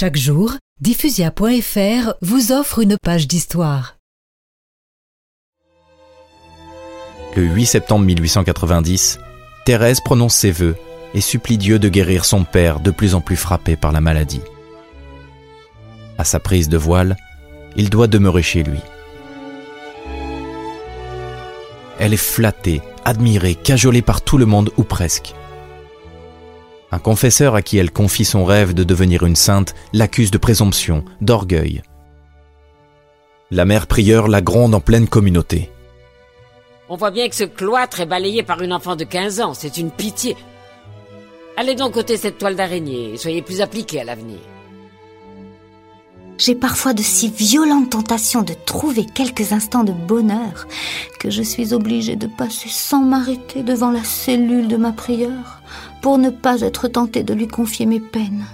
Chaque jour, diffusia.fr vous offre une page d'histoire. Le 8 septembre 1890, Thérèse prononce ses vœux et supplie Dieu de guérir son père de plus en plus frappé par la maladie. À sa prise de voile, il doit demeurer chez lui. Elle est flattée, admirée, cajolée par tout le monde ou presque. Un confesseur à qui elle confie son rêve de devenir une sainte l'accuse de présomption, d'orgueil. La mère prieure la gronde en pleine communauté. On voit bien que ce cloître est balayé par une enfant de 15 ans, c'est une pitié. Allez donc ôter cette toile d'araignée et soyez plus appliqués à l'avenir. J'ai parfois de si violentes tentations de trouver quelques instants de bonheur que je suis obligée de passer sans m'arrêter devant la cellule de ma prieure pour ne pas être tentée de lui confier mes peines.